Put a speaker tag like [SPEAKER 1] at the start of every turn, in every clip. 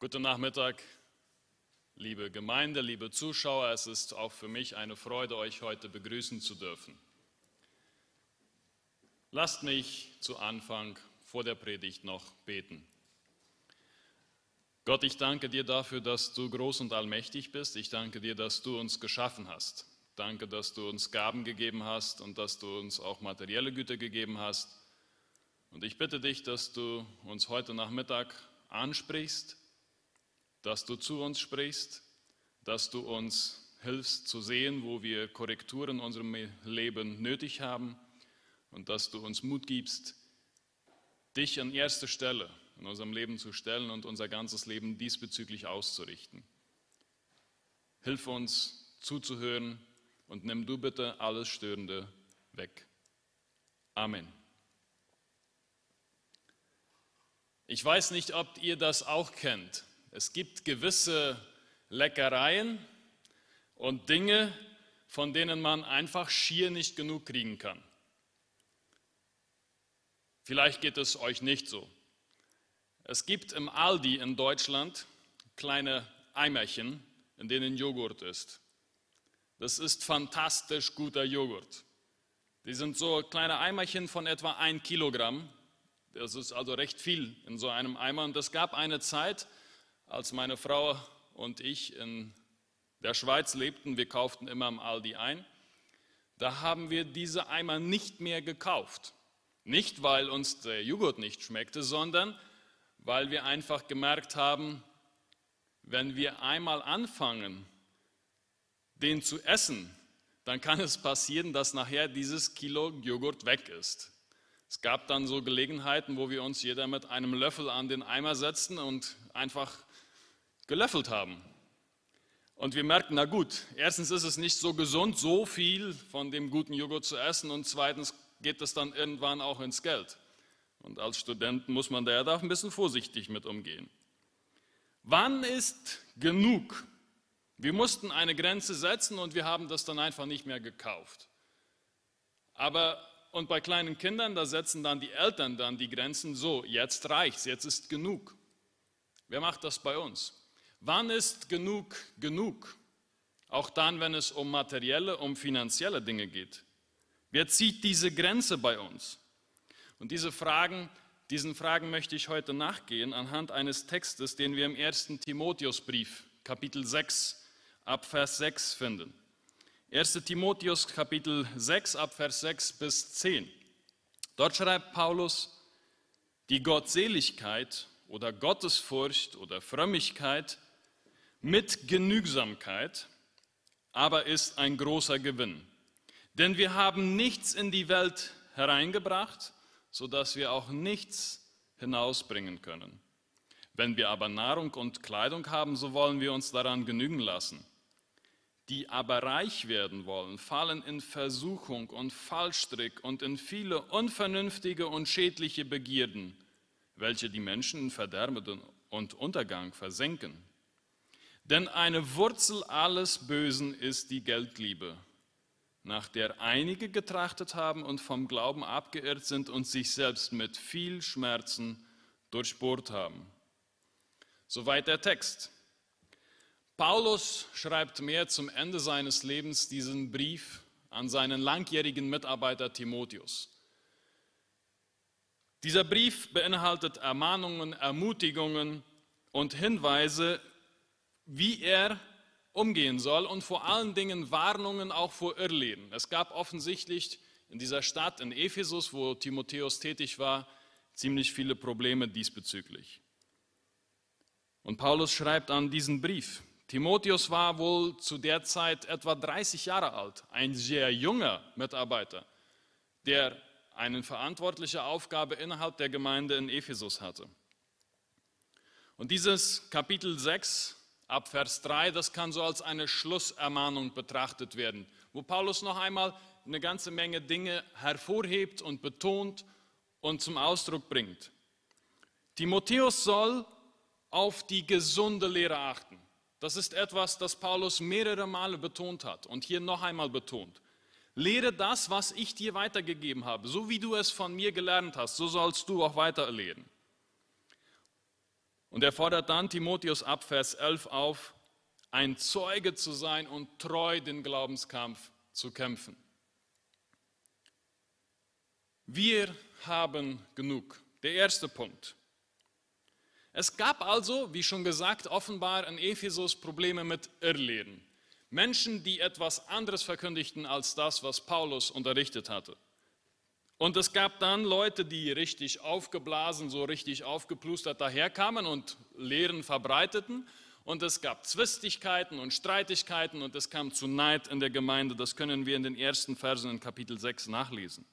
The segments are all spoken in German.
[SPEAKER 1] Guten Nachmittag, liebe Gemeinde, liebe Zuschauer. Es ist auch für mich eine Freude, euch heute begrüßen zu dürfen. Lasst mich zu Anfang vor der Predigt noch beten. Gott, ich danke dir dafür, dass du groß und allmächtig bist. Ich danke dir, dass du uns geschaffen hast. Danke, dass du uns Gaben gegeben hast und dass du uns auch materielle Güter gegeben hast. Und ich bitte dich, dass du uns heute Nachmittag ansprichst dass du zu uns sprichst, dass du uns hilfst zu sehen, wo wir Korrekturen in unserem Leben nötig haben und dass du uns Mut gibst, dich an erste Stelle in unserem Leben zu stellen und unser ganzes Leben diesbezüglich auszurichten. Hilf uns zuzuhören und nimm du bitte alles Störende weg. Amen. Ich weiß nicht, ob ihr das auch kennt. Es gibt gewisse Leckereien und Dinge, von denen man einfach schier nicht genug kriegen kann. Vielleicht geht es euch nicht so. Es gibt im Aldi in Deutschland kleine Eimerchen, in denen Joghurt ist. Das ist fantastisch guter Joghurt. Die sind so kleine Eimerchen von etwa ein Kilogramm. Das ist also recht viel in so einem Eimer. Und es gab eine Zeit, als meine Frau und ich in der Schweiz lebten, wir kauften immer am Aldi ein, da haben wir diese Eimer nicht mehr gekauft. Nicht, weil uns der Joghurt nicht schmeckte, sondern weil wir einfach gemerkt haben, wenn wir einmal anfangen, den zu essen, dann kann es passieren, dass nachher dieses Kilo Joghurt weg ist. Es gab dann so Gelegenheiten, wo wir uns jeder mit einem Löffel an den Eimer setzten und einfach gelöffelt haben. Und wir merken, na gut, erstens ist es nicht so gesund, so viel von dem guten Joghurt zu essen und zweitens geht es dann irgendwann auch ins Geld. Und als Student muss man da ja auch ein bisschen vorsichtig mit umgehen. Wann ist genug? Wir mussten eine Grenze setzen und wir haben das dann einfach nicht mehr gekauft. Aber und bei kleinen Kindern, da setzen dann die Eltern dann die Grenzen so, jetzt reicht's, jetzt ist genug. Wer macht das bei uns? Wann ist genug genug? Auch dann, wenn es um materielle, um finanzielle Dinge geht. Wer zieht diese Grenze bei uns? Und diese Fragen, diesen Fragen möchte ich heute nachgehen anhand eines Textes, den wir im ersten Timotheusbrief, Kapitel 6, ab Vers 6 finden. 1. Timotheus, Kapitel 6, ab Vers 6 bis 10. Dort schreibt Paulus, die Gottseligkeit oder Gottesfurcht oder Frömmigkeit mit Genügsamkeit aber ist ein großer Gewinn. Denn wir haben nichts in die Welt hereingebracht, sodass wir auch nichts hinausbringen können. Wenn wir aber Nahrung und Kleidung haben, so wollen wir uns daran genügen lassen. Die aber reich werden wollen, fallen in Versuchung und Fallstrick und in viele unvernünftige und schädliche Begierden, welche die Menschen in Verderben und Untergang versenken. Denn eine Wurzel alles Bösen ist die Geldliebe, nach der einige getrachtet haben und vom Glauben abgeirrt sind und sich selbst mit viel Schmerzen durchbohrt haben. Soweit der Text. Paulus schreibt mehr zum Ende seines Lebens diesen Brief an seinen langjährigen Mitarbeiter Timotheus. Dieser Brief beinhaltet Ermahnungen, Ermutigungen und Hinweise, wie er umgehen soll und vor allen Dingen Warnungen auch vor Irrleben. Es gab offensichtlich in dieser Stadt, in Ephesus, wo Timotheus tätig war, ziemlich viele Probleme diesbezüglich. Und Paulus schreibt an diesen Brief. Timotheus war wohl zu der Zeit etwa 30 Jahre alt, ein sehr junger Mitarbeiter, der eine verantwortliche Aufgabe innerhalb der Gemeinde in Ephesus hatte. Und dieses Kapitel 6 ab Vers 3, das kann so als eine Schlussermahnung betrachtet werden, wo Paulus noch einmal eine ganze Menge Dinge hervorhebt und betont und zum Ausdruck bringt. Timotheus soll auf die gesunde Lehre achten. Das ist etwas, das Paulus mehrere Male betont hat und hier noch einmal betont. Lehre das, was ich dir weitergegeben habe. So wie du es von mir gelernt hast, so sollst du auch weiter lehren. Und er fordert dann Timotheus ab, Vers 11 auf, ein Zeuge zu sein und treu den Glaubenskampf zu kämpfen. Wir haben genug. Der erste Punkt. Es gab also, wie schon gesagt, offenbar in Ephesus Probleme mit Irrlehren. Menschen, die etwas anderes verkündigten als das, was Paulus unterrichtet hatte. Und es gab dann Leute, die richtig aufgeblasen, so richtig aufgeplustert daherkamen und Lehren verbreiteten. Und es gab Zwistigkeiten und Streitigkeiten und es kam zu Neid in der Gemeinde. Das können wir in den ersten Versen in Kapitel 6 nachlesen.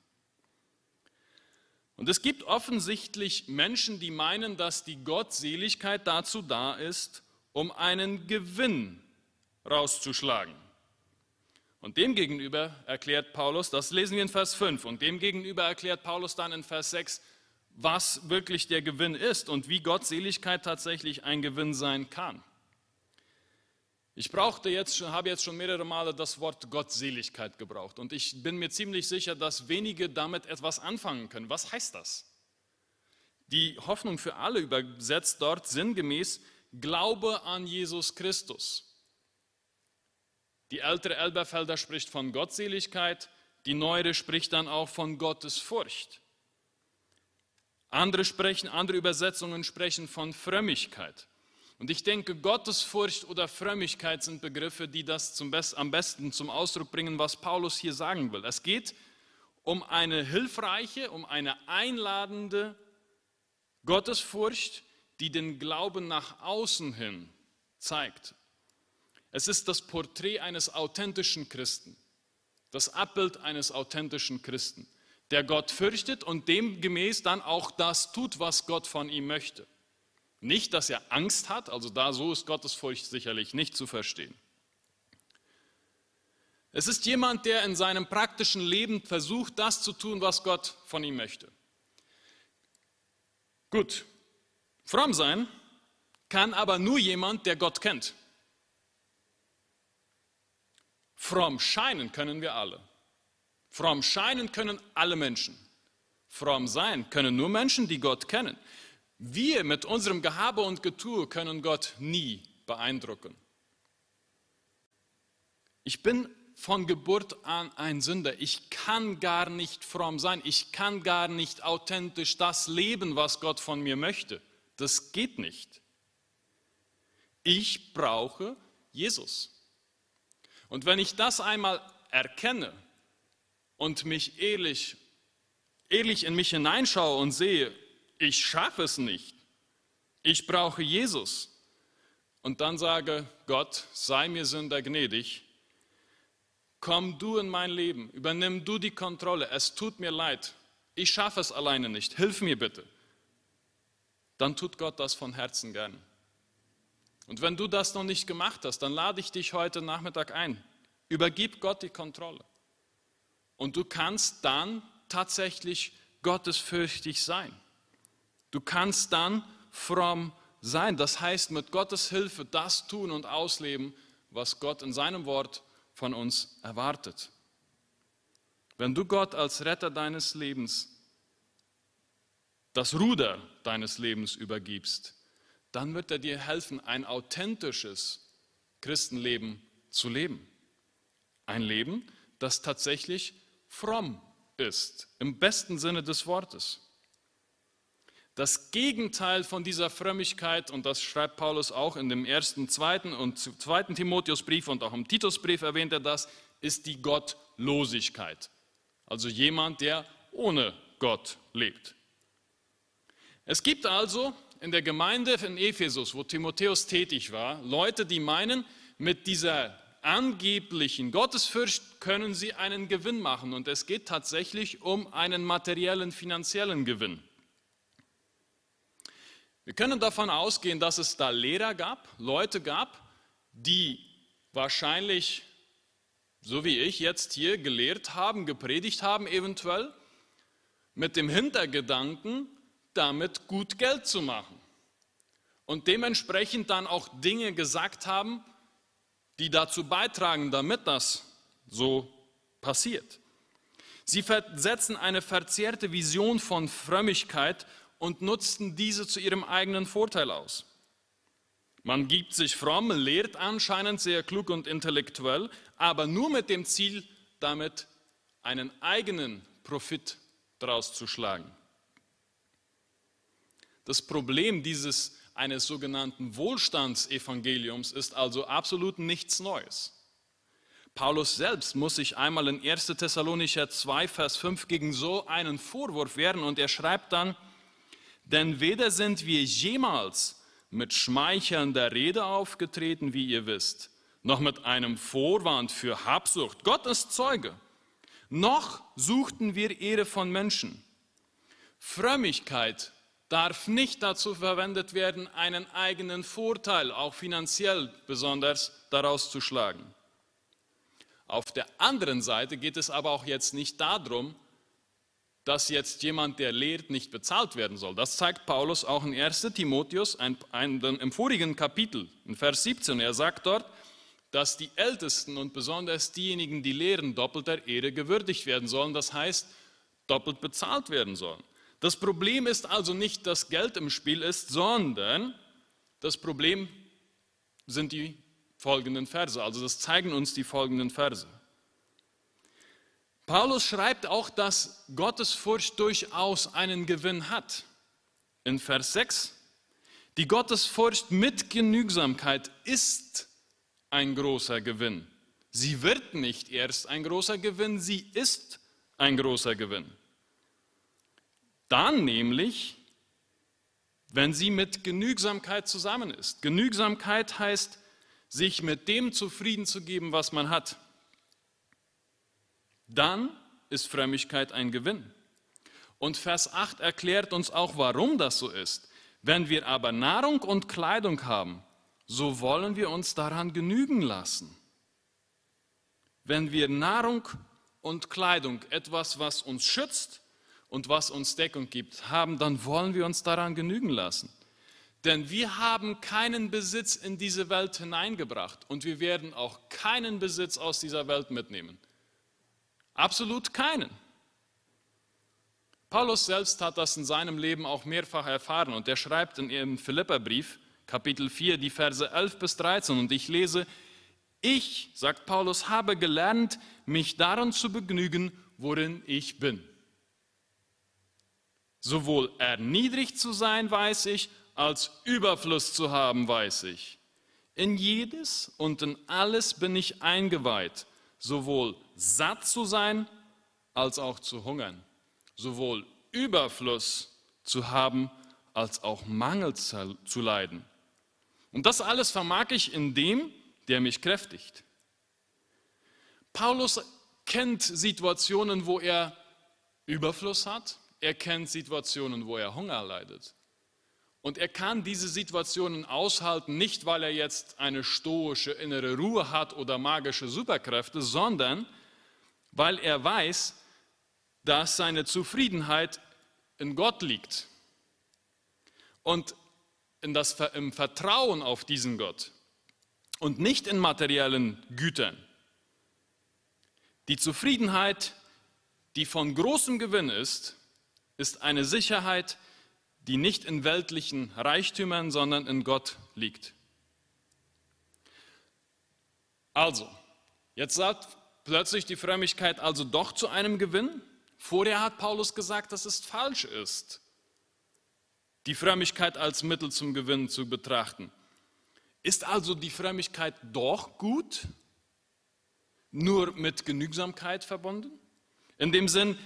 [SPEAKER 1] Und es gibt offensichtlich Menschen, die meinen, dass die Gottseligkeit dazu da ist, um einen Gewinn rauszuschlagen. Und demgegenüber erklärt Paulus, das lesen wir in Vers 5, und demgegenüber erklärt Paulus dann in Vers 6, was wirklich der Gewinn ist und wie Gottseligkeit tatsächlich ein Gewinn sein kann. Ich brauchte jetzt, habe jetzt schon mehrere Male das Wort Gottseligkeit gebraucht und ich bin mir ziemlich sicher, dass wenige damit etwas anfangen können. Was heißt das? Die Hoffnung für alle übersetzt dort sinngemäß Glaube an Jesus Christus. Die ältere Elberfelder spricht von Gottseligkeit, die neuere spricht dann auch von Gottesfurcht. Andere sprechen, andere Übersetzungen sprechen von Frömmigkeit. Und ich denke, Gottesfurcht oder Frömmigkeit sind Begriffe, die das Best, am besten zum Ausdruck bringen, was Paulus hier sagen will. Es geht um eine hilfreiche, um eine einladende Gottesfurcht, die den Glauben nach außen hin zeigt. Es ist das Porträt eines authentischen Christen, das Abbild eines authentischen Christen, der Gott fürchtet und demgemäß dann auch das tut, was Gott von ihm möchte. Nicht, dass er Angst hat, also da so ist Gottesfurcht sicherlich nicht zu verstehen. Es ist jemand, der in seinem praktischen Leben versucht, das zu tun, was Gott von ihm möchte. Gut, fromm sein kann aber nur jemand, der Gott kennt. Fromm scheinen können wir alle. Fromm scheinen können alle Menschen. Fromm sein können nur Menschen, die Gott kennen. Wir mit unserem Gehabe und Getue können Gott nie beeindrucken. Ich bin von Geburt an ein Sünder. Ich kann gar nicht fromm sein. Ich kann gar nicht authentisch das leben, was Gott von mir möchte. Das geht nicht. Ich brauche Jesus. Und wenn ich das einmal erkenne und mich ehrlich, ehrlich in mich hineinschaue und sehe, ich schaffe es nicht. Ich brauche Jesus. Und dann sage, Gott, sei mir Sünder gnädig. Komm du in mein Leben, übernimm du die Kontrolle. Es tut mir leid. Ich schaffe es alleine nicht. Hilf mir bitte. Dann tut Gott das von Herzen gern. Und wenn du das noch nicht gemacht hast, dann lade ich dich heute Nachmittag ein. Übergib Gott die Kontrolle. Und du kannst dann tatsächlich gottesfürchtig sein. Du kannst dann fromm sein. Das heißt, mit Gottes Hilfe das tun und ausleben, was Gott in seinem Wort von uns erwartet. Wenn du Gott als Retter deines Lebens das Ruder deines Lebens übergibst, dann wird er dir helfen, ein authentisches Christenleben zu leben. Ein Leben, das tatsächlich fromm ist, im besten Sinne des Wortes. Das Gegenteil von dieser Frömmigkeit, und das schreibt Paulus auch in dem ersten, zweiten und zweiten Timotheusbrief und auch im Titusbrief erwähnt er das, ist die Gottlosigkeit. Also jemand, der ohne Gott lebt. Es gibt also in der Gemeinde in Ephesus, wo Timotheus tätig war, Leute, die meinen, mit dieser angeblichen Gottesfurcht können sie einen Gewinn machen. Und es geht tatsächlich um einen materiellen, finanziellen Gewinn. Wir können davon ausgehen, dass es da Lehrer gab, Leute gab, die wahrscheinlich, so wie ich jetzt hier gelehrt haben, gepredigt haben eventuell, mit dem Hintergedanken, damit gut Geld zu machen. Und dementsprechend dann auch Dinge gesagt haben, die dazu beitragen, damit das so passiert. Sie setzen eine verzerrte Vision von Frömmigkeit und nutzten diese zu ihrem eigenen Vorteil aus. Man gibt sich fromm, lehrt anscheinend sehr klug und intellektuell, aber nur mit dem Ziel, damit einen eigenen Profit daraus zu schlagen. Das Problem dieses eines sogenannten Wohlstandsevangeliums ist also absolut nichts Neues. Paulus selbst muss sich einmal in 1. Thessalonicher 2, Vers 5 gegen so einen Vorwurf wehren und er schreibt dann, denn weder sind wir jemals mit schmeichelnder Rede aufgetreten, wie ihr wisst, noch mit einem Vorwand für Habsucht. Gott ist Zeuge. Noch suchten wir Ehre von Menschen. Frömmigkeit darf nicht dazu verwendet werden, einen eigenen Vorteil, auch finanziell besonders, daraus zu schlagen. Auf der anderen Seite geht es aber auch jetzt nicht darum, dass jetzt jemand, der lehrt, nicht bezahlt werden soll. Das zeigt Paulus auch in 1 Timotheus ein, ein, im vorigen Kapitel, in Vers 17. Er sagt dort, dass die Ältesten und besonders diejenigen, die lehren, doppelter Ehre gewürdigt werden sollen. Das heißt, doppelt bezahlt werden sollen. Das Problem ist also nicht, dass Geld im Spiel ist, sondern das Problem sind die folgenden Verse. Also das zeigen uns die folgenden Verse. Paulus schreibt auch, dass Gottesfurcht durchaus einen Gewinn hat. In Vers 6, die Gottesfurcht mit Genügsamkeit ist ein großer Gewinn. Sie wird nicht erst ein großer Gewinn, sie ist ein großer Gewinn. Dann nämlich, wenn sie mit Genügsamkeit zusammen ist. Genügsamkeit heißt, sich mit dem zufrieden zu geben, was man hat. Dann ist Frömmigkeit ein Gewinn. Und Vers 8 erklärt uns auch, warum das so ist. Wenn wir aber Nahrung und Kleidung haben, so wollen wir uns daran genügen lassen. Wenn wir Nahrung und Kleidung, etwas, was uns schützt und was uns Deckung gibt, haben, dann wollen wir uns daran genügen lassen. Denn wir haben keinen Besitz in diese Welt hineingebracht und wir werden auch keinen Besitz aus dieser Welt mitnehmen. Absolut keinen. Paulus selbst hat das in seinem Leben auch mehrfach erfahren und er schreibt in ihrem Philipperbrief, Kapitel 4, die Verse 11 bis 13 und ich lese, ich, sagt Paulus, habe gelernt, mich daran zu begnügen, worin ich bin. Sowohl erniedrigt zu sein, weiß ich, als Überfluss zu haben, weiß ich. In jedes und in alles bin ich eingeweiht, sowohl satt zu sein als auch zu hungern, sowohl Überfluss zu haben als auch Mangel zu leiden. Und das alles vermag ich in dem, der mich kräftigt. Paulus kennt Situationen, wo er Überfluss hat, er kennt Situationen, wo er Hunger leidet. Und er kann diese Situationen aushalten, nicht weil er jetzt eine stoische innere Ruhe hat oder magische Superkräfte, sondern weil er weiß, dass seine Zufriedenheit in Gott liegt und in das, im Vertrauen auf diesen Gott und nicht in materiellen Gütern. Die Zufriedenheit, die von großem Gewinn ist, ist eine Sicherheit, die nicht in weltlichen Reichtümern, sondern in Gott liegt. Also, jetzt sagt plötzlich die Frömmigkeit also doch zu einem Gewinn? Vorher hat Paulus gesagt, dass es falsch ist, die Frömmigkeit als Mittel zum Gewinn zu betrachten. Ist also die Frömmigkeit doch gut, nur mit Genügsamkeit verbunden? In dem Sinn,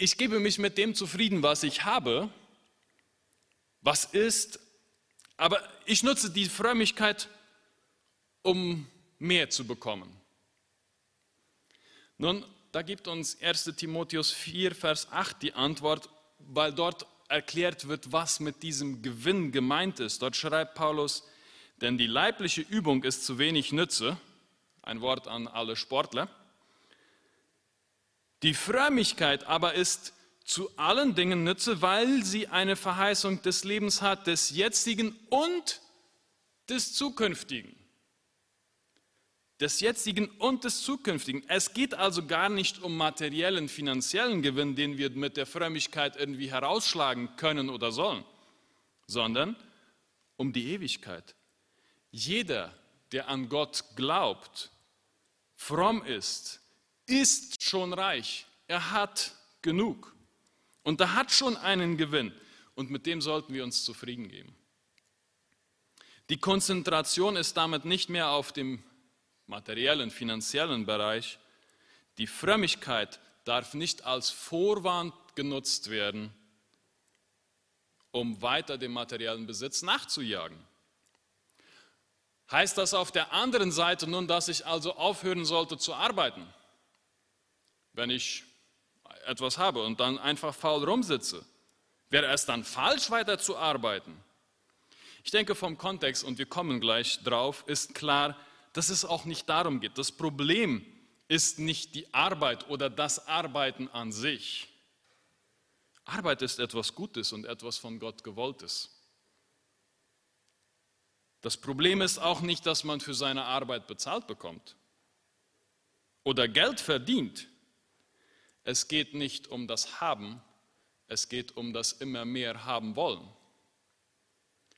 [SPEAKER 1] ich gebe mich mit dem zufrieden, was ich habe, was ist, aber ich nutze die Frömmigkeit, um mehr zu bekommen. Nun, da gibt uns 1 Timotheus 4, Vers 8 die Antwort, weil dort erklärt wird, was mit diesem Gewinn gemeint ist. Dort schreibt Paulus, denn die leibliche Übung ist zu wenig Nütze, ein Wort an alle Sportler. Die Frömmigkeit aber ist zu allen Dingen Nütze, weil sie eine Verheißung des Lebens hat, des jetzigen und des zukünftigen. des jetzigen und des zukünftigen. Es geht also gar nicht um materiellen, finanziellen Gewinn, den wir mit der Frömmigkeit irgendwie herausschlagen können oder sollen, sondern um die Ewigkeit. Jeder, der an Gott glaubt, fromm ist, ist schon reich. Er hat genug. Und er hat schon einen Gewinn. Und mit dem sollten wir uns zufrieden geben. Die Konzentration ist damit nicht mehr auf dem materiellen, finanziellen Bereich. Die Frömmigkeit darf nicht als Vorwand genutzt werden, um weiter dem materiellen Besitz nachzujagen. Heißt das auf der anderen Seite nun, dass ich also aufhören sollte zu arbeiten, wenn ich etwas habe und dann einfach faul rumsitze? Wäre es dann falsch, weiter zu arbeiten? Ich denke, vom Kontext, und wir kommen gleich drauf, ist klar, dass es auch nicht darum geht. Das Problem ist nicht die Arbeit oder das Arbeiten an sich. Arbeit ist etwas Gutes und etwas von Gott gewolltes. Das Problem ist auch nicht, dass man für seine Arbeit bezahlt bekommt oder Geld verdient. Es geht nicht um das Haben, es geht um das immer mehr haben wollen.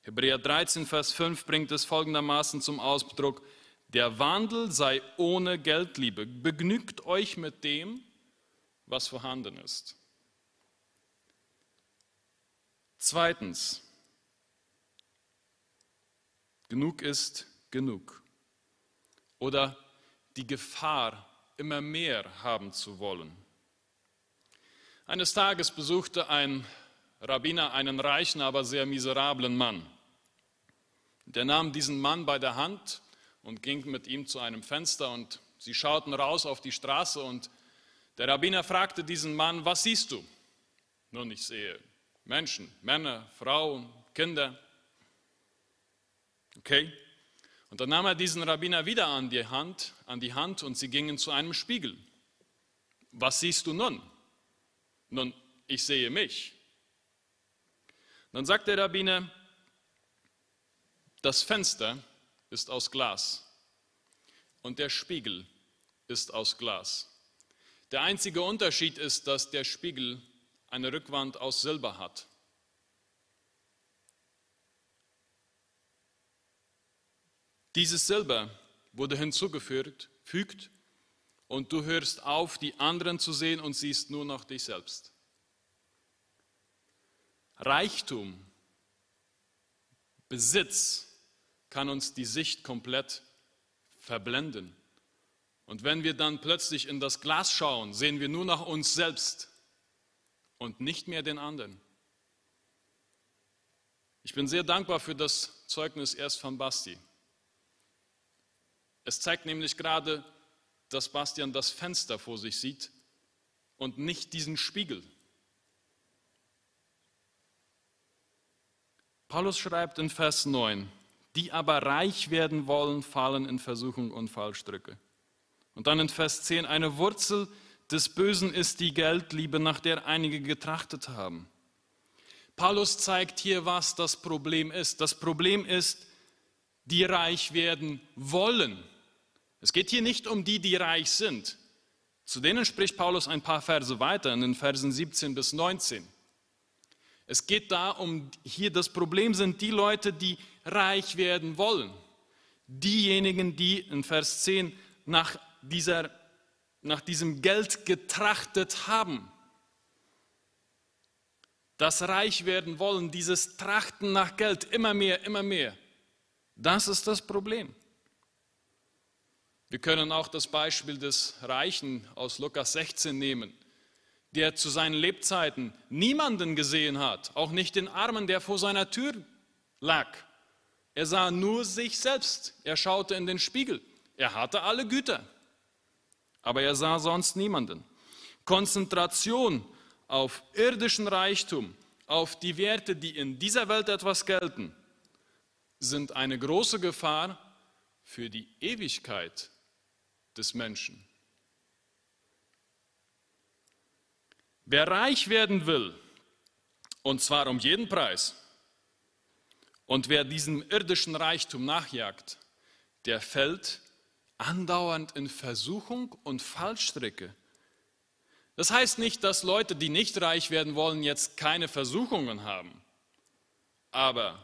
[SPEAKER 1] Hebräer 13, Vers 5 bringt es folgendermaßen zum Ausdruck, der Wandel sei ohne Geldliebe. Begnügt euch mit dem, was vorhanden ist. Zweitens, genug ist genug. Oder die Gefahr, immer mehr haben zu wollen. Eines Tages besuchte ein Rabbiner einen reichen, aber sehr miserablen Mann. Der nahm diesen Mann bei der Hand und ging mit ihm zu einem Fenster und sie schauten raus auf die Straße und der Rabbiner fragte diesen Mann, was siehst du? Nun, ich sehe Menschen, Männer, Frauen, Kinder. Okay? Und dann nahm er diesen Rabbiner wieder an die Hand, an die Hand und sie gingen zu einem Spiegel. Was siehst du nun? Nun, ich sehe mich. Dann sagt der Rabbiner, das Fenster ist aus Glas und der Spiegel ist aus Glas. Der einzige Unterschied ist, dass der Spiegel eine Rückwand aus Silber hat. Dieses Silber wurde hinzugefügt fügt, und du hörst auf, die anderen zu sehen und siehst nur noch dich selbst. Reichtum, Besitz kann uns die Sicht komplett verblenden. Und wenn wir dann plötzlich in das Glas schauen, sehen wir nur noch uns selbst und nicht mehr den anderen. Ich bin sehr dankbar für das Zeugnis erst von Basti. Es zeigt nämlich gerade, dass Bastian das Fenster vor sich sieht und nicht diesen Spiegel. Paulus schreibt in Vers 9, die aber reich werden wollen, fallen in Versuchung und Fallstricke. Und dann in Vers 10, eine Wurzel des Bösen ist die Geldliebe, nach der einige getrachtet haben. Paulus zeigt hier, was das Problem ist. Das Problem ist, die reich werden wollen. Es geht hier nicht um die, die reich sind. Zu denen spricht Paulus ein paar Verse weiter, in den Versen 17 bis 19. Es geht da um, hier das Problem sind die Leute, die reich werden wollen. Diejenigen, die in Vers 10 nach dieser nach diesem Geld getrachtet haben. Das reich werden wollen, dieses Trachten nach Geld, immer mehr, immer mehr. Das ist das Problem. Wir können auch das Beispiel des Reichen aus Lukas 16 nehmen, der zu seinen Lebzeiten niemanden gesehen hat, auch nicht den Armen, der vor seiner Tür lag. Er sah nur sich selbst. Er schaute in den Spiegel. Er hatte alle Güter aber er sah sonst niemanden. Konzentration auf irdischen Reichtum, auf die Werte, die in dieser Welt etwas gelten, sind eine große Gefahr für die Ewigkeit des Menschen. Wer reich werden will, und zwar um jeden Preis, und wer diesem irdischen Reichtum nachjagt, der fällt andauernd in Versuchung und Fallstricke. Das heißt nicht, dass Leute, die nicht reich werden wollen, jetzt keine Versuchungen haben. Aber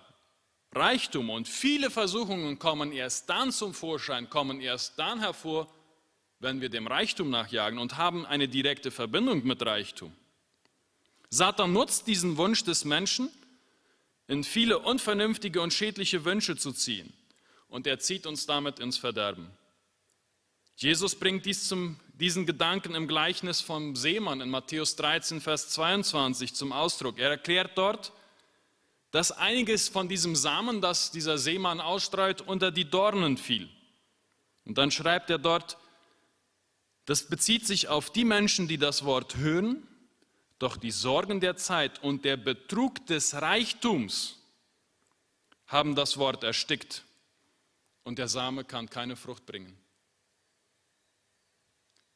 [SPEAKER 1] Reichtum und viele Versuchungen kommen erst dann zum Vorschein, kommen erst dann hervor, wenn wir dem Reichtum nachjagen und haben eine direkte Verbindung mit Reichtum. Satan nutzt diesen Wunsch des Menschen, in viele unvernünftige und schädliche Wünsche zu ziehen. Und er zieht uns damit ins Verderben. Jesus bringt dies zum, diesen Gedanken im Gleichnis vom Seemann in Matthäus 13, Vers 22 zum Ausdruck. Er erklärt dort, dass einiges von diesem Samen, das dieser Seemann ausstreut, unter die Dornen fiel. Und dann schreibt er dort, das bezieht sich auf die Menschen, die das Wort hören, doch die Sorgen der Zeit und der Betrug des Reichtums haben das Wort erstickt und der Same kann keine Frucht bringen.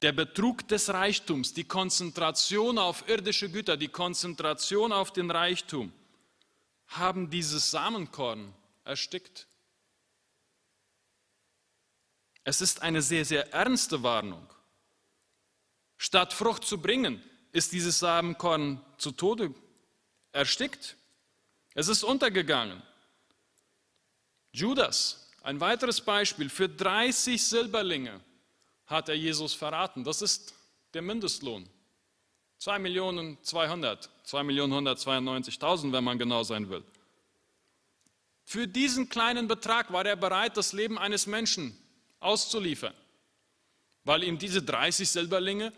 [SPEAKER 1] Der Betrug des Reichtums, die Konzentration auf irdische Güter, die Konzentration auf den Reichtum, haben dieses Samenkorn erstickt. Es ist eine sehr, sehr ernste Warnung. Statt Frucht zu bringen, ist dieses Samenkorn zu Tode erstickt. Es ist untergegangen. Judas, ein weiteres Beispiel, für 30 Silberlinge hat er Jesus verraten. Das ist der Mindestlohn. 2 Millionen 200, 2 Millionen 192.000, wenn man genau sein will. Für diesen kleinen Betrag war er bereit, das Leben eines Menschen auszuliefern, weil ihm diese 30 Silberlinge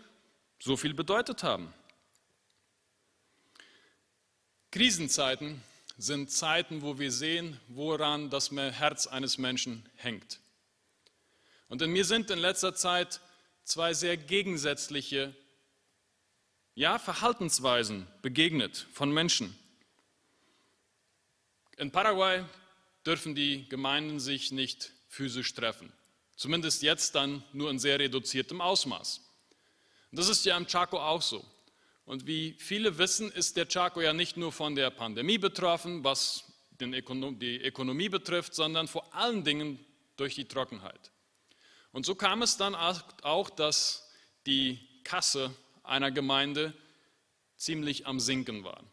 [SPEAKER 1] so viel bedeutet haben. Krisenzeiten sind Zeiten, wo wir sehen, woran das Herz eines Menschen hängt. Und in mir sind in letzter Zeit zwei sehr gegensätzliche ja, Verhaltensweisen begegnet von Menschen. In Paraguay dürfen die Gemeinden sich nicht physisch treffen. Zumindest jetzt dann nur in sehr reduziertem Ausmaß. Und das ist ja im Chaco auch so. Und wie viele wissen, ist der Chaco ja nicht nur von der Pandemie betroffen, was die Ökonomie betrifft, sondern vor allen Dingen durch die Trockenheit. Und so kam es dann auch, dass die Kasse einer Gemeinde ziemlich am Sinken war.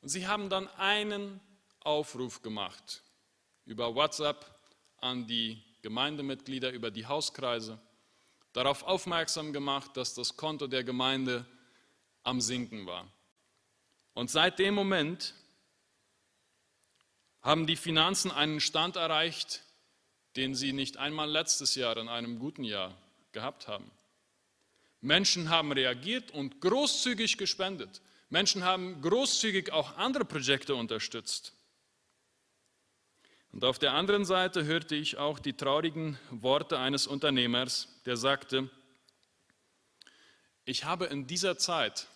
[SPEAKER 1] Und sie haben dann einen Aufruf gemacht über WhatsApp an die Gemeindemitglieder, über die Hauskreise, darauf aufmerksam gemacht, dass das Konto der Gemeinde am Sinken war. Und seit dem Moment haben die Finanzen einen Stand erreicht, den sie nicht einmal letztes Jahr in einem guten Jahr gehabt haben. Menschen haben reagiert und großzügig gespendet. Menschen haben großzügig auch andere Projekte unterstützt. Und auf der anderen Seite hörte ich auch die traurigen Worte eines Unternehmers, der sagte, ich habe in dieser Zeit,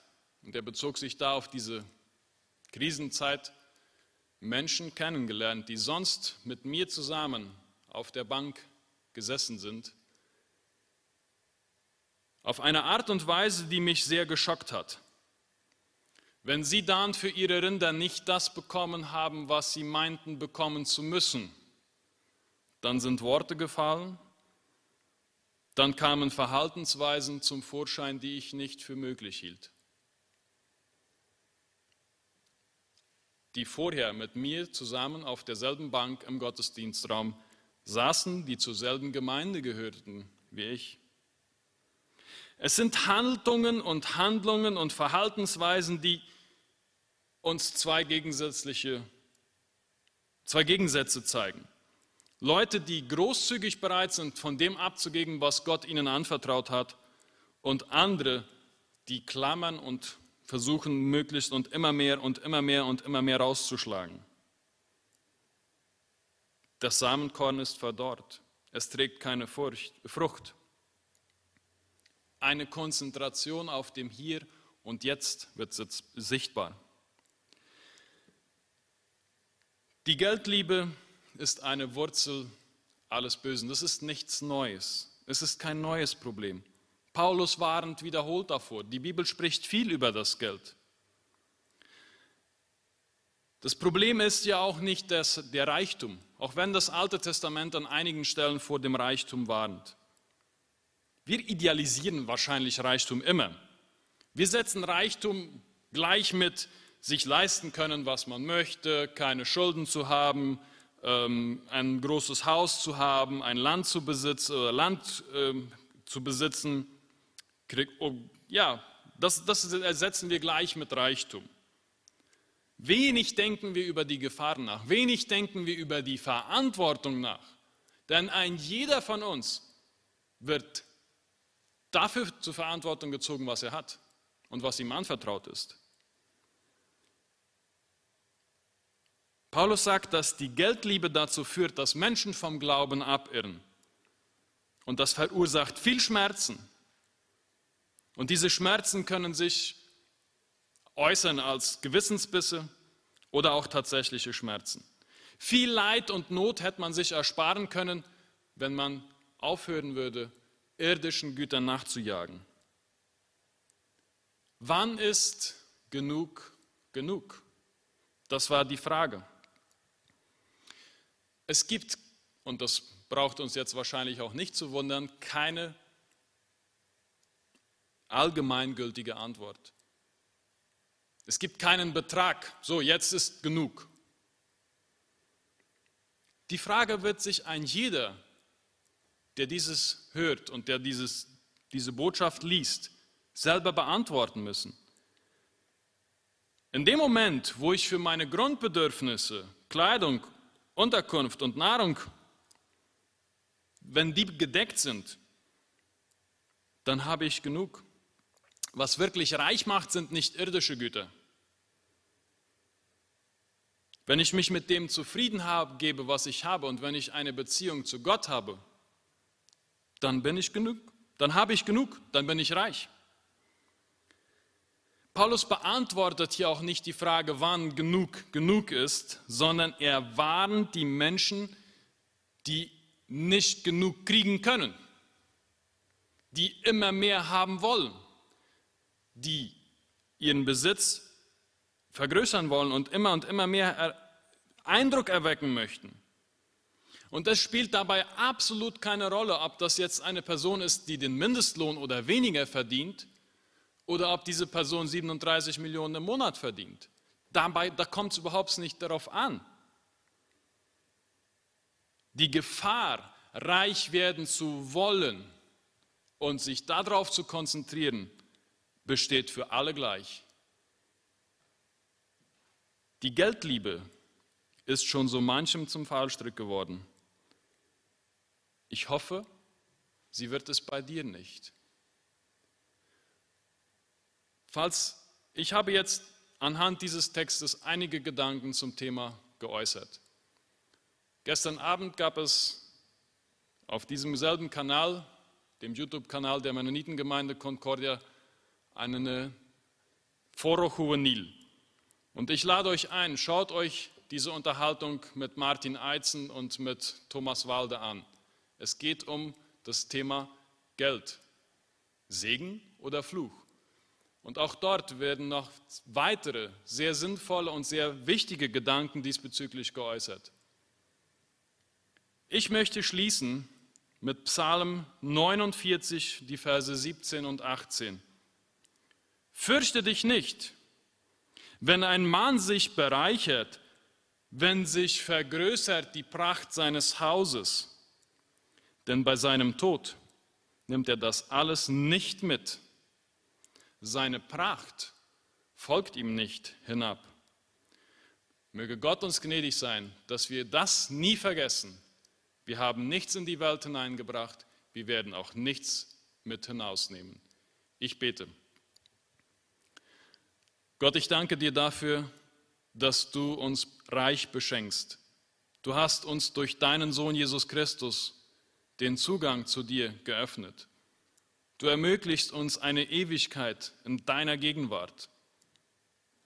[SPEAKER 1] und er bezog sich da auf diese Krisenzeit, Menschen kennengelernt, die sonst mit mir zusammen auf der Bank gesessen sind, auf eine Art und Weise, die mich sehr geschockt hat. Wenn sie dann für ihre Rinder nicht das bekommen haben, was sie meinten bekommen zu müssen, dann sind Worte gefallen, dann kamen Verhaltensweisen zum Vorschein, die ich nicht für möglich hielt. Die vorher mit mir zusammen auf derselben Bank im Gottesdienstraum saßen, die zur selben Gemeinde gehörten wie ich. Es sind Haltungen und Handlungen und Verhaltensweisen, die uns zwei gegensätzliche, zwei Gegensätze zeigen. Leute, die großzügig bereit sind, von dem abzugeben, was Gott ihnen anvertraut hat, und andere, die klammern und versuchen, möglichst und immer mehr und immer mehr und immer mehr rauszuschlagen. Das Samenkorn ist verdorrt. Es trägt keine Frucht. Eine Konzentration auf dem Hier und Jetzt wird sichtbar. Die Geldliebe ist eine Wurzel alles Bösen. Das ist nichts Neues. Es ist kein neues Problem. Paulus warnt wiederholt davor. Die Bibel spricht viel über das Geld. Das Problem ist ja auch nicht das, der Reichtum, auch wenn das Alte Testament an einigen Stellen vor dem Reichtum warnt. Wir idealisieren wahrscheinlich Reichtum immer. Wir setzen Reichtum gleich mit sich leisten können, was man möchte, keine Schulden zu haben, ähm, ein großes Haus zu haben, ein Land zu besitzen, Land ähm, zu besitzen. Oh, ja, das, das ersetzen wir gleich mit Reichtum. Wenig denken wir über die Gefahren nach, wenig denken wir über die Verantwortung nach. Denn ein jeder von uns wird dafür zur Verantwortung gezogen, was er hat und was ihm anvertraut ist. Paulus sagt, dass die Geldliebe dazu führt, dass Menschen vom Glauben abirren. Und das verursacht viel Schmerzen. Und diese Schmerzen können sich äußern als Gewissensbisse oder auch tatsächliche Schmerzen. Viel Leid und Not hätte man sich ersparen können, wenn man aufhören würde, irdischen Gütern nachzujagen. Wann ist genug genug? Das war die Frage. Es gibt, und das braucht uns jetzt wahrscheinlich auch nicht zu wundern, keine allgemeingültige Antwort. Es gibt keinen Betrag, so jetzt ist genug. Die Frage wird sich ein jeder, der dieses hört und der dieses, diese Botschaft liest, selber beantworten müssen. In dem Moment, wo ich für meine Grundbedürfnisse, Kleidung, Unterkunft und Nahrung, wenn die gedeckt sind, dann habe ich genug. Was wirklich reich macht, sind nicht irdische Güter. Wenn ich mich mit dem zufrieden habe, gebe, was ich habe, und wenn ich eine Beziehung zu Gott habe, dann bin ich genug, dann habe ich genug, dann bin ich reich. Paulus beantwortet hier auch nicht die Frage, wann genug genug ist, sondern er warnt die Menschen, die nicht genug kriegen können, die immer mehr haben wollen, die ihren Besitz vergrößern wollen und immer und immer mehr Eindruck erwecken möchten. Und es spielt dabei absolut keine Rolle, ob das jetzt eine Person ist, die den Mindestlohn oder weniger verdient oder ob diese Person 37 Millionen im Monat verdient. Dabei, da kommt es überhaupt nicht darauf an. Die Gefahr, reich werden zu wollen und sich darauf zu konzentrieren, besteht für alle gleich. Die Geldliebe ist schon so manchem zum Fallstrick geworden. Ich hoffe, sie wird es bei dir nicht. Falls ich habe jetzt anhand dieses Textes einige Gedanken zum Thema geäußert. Gestern Abend gab es auf diesem selben Kanal, dem YouTube-Kanal der Mennonitengemeinde Concordia, eine Foro Juvenil. Und ich lade euch ein, schaut euch diese Unterhaltung mit Martin Eizen und mit Thomas Walde an. Es geht um das Thema Geld. Segen oder Fluch. Und auch dort werden noch weitere sehr sinnvolle und sehr wichtige Gedanken diesbezüglich geäußert. Ich möchte schließen mit Psalm 49, die Verse 17 und 18. Fürchte dich nicht, wenn ein Mann sich bereichert, wenn sich vergrößert die Pracht seines Hauses, denn bei seinem Tod nimmt er das alles nicht mit. Seine Pracht folgt ihm nicht hinab. Möge Gott uns gnädig sein, dass wir das nie vergessen. Wir haben nichts in die Welt hineingebracht, wir werden auch nichts mit hinausnehmen. Ich bete. Gott, ich danke dir dafür, dass du uns reich beschenkst. Du hast uns durch deinen Sohn Jesus Christus den Zugang zu dir geöffnet. Du ermöglichst uns eine Ewigkeit in deiner Gegenwart.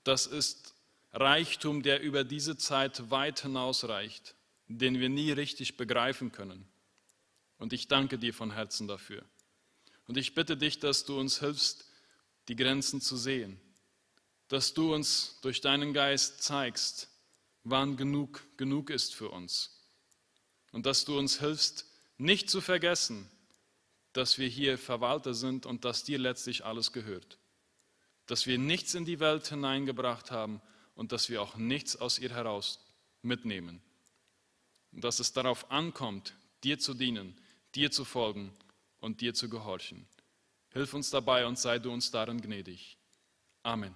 [SPEAKER 1] Das ist Reichtum, der über diese Zeit weit hinausreicht, den wir nie richtig begreifen können. Und ich danke dir von Herzen dafür. Und ich bitte dich, dass du uns hilfst, die Grenzen zu sehen dass du uns durch deinen Geist zeigst, wann genug genug ist für uns. Und dass du uns hilfst, nicht zu vergessen, dass wir hier Verwalter sind und dass dir letztlich alles gehört. Dass wir nichts in die Welt hineingebracht haben und dass wir auch nichts aus ihr heraus mitnehmen. Dass es darauf ankommt, dir zu dienen, dir zu folgen und dir zu gehorchen. Hilf uns dabei und sei du uns darin gnädig. Amen.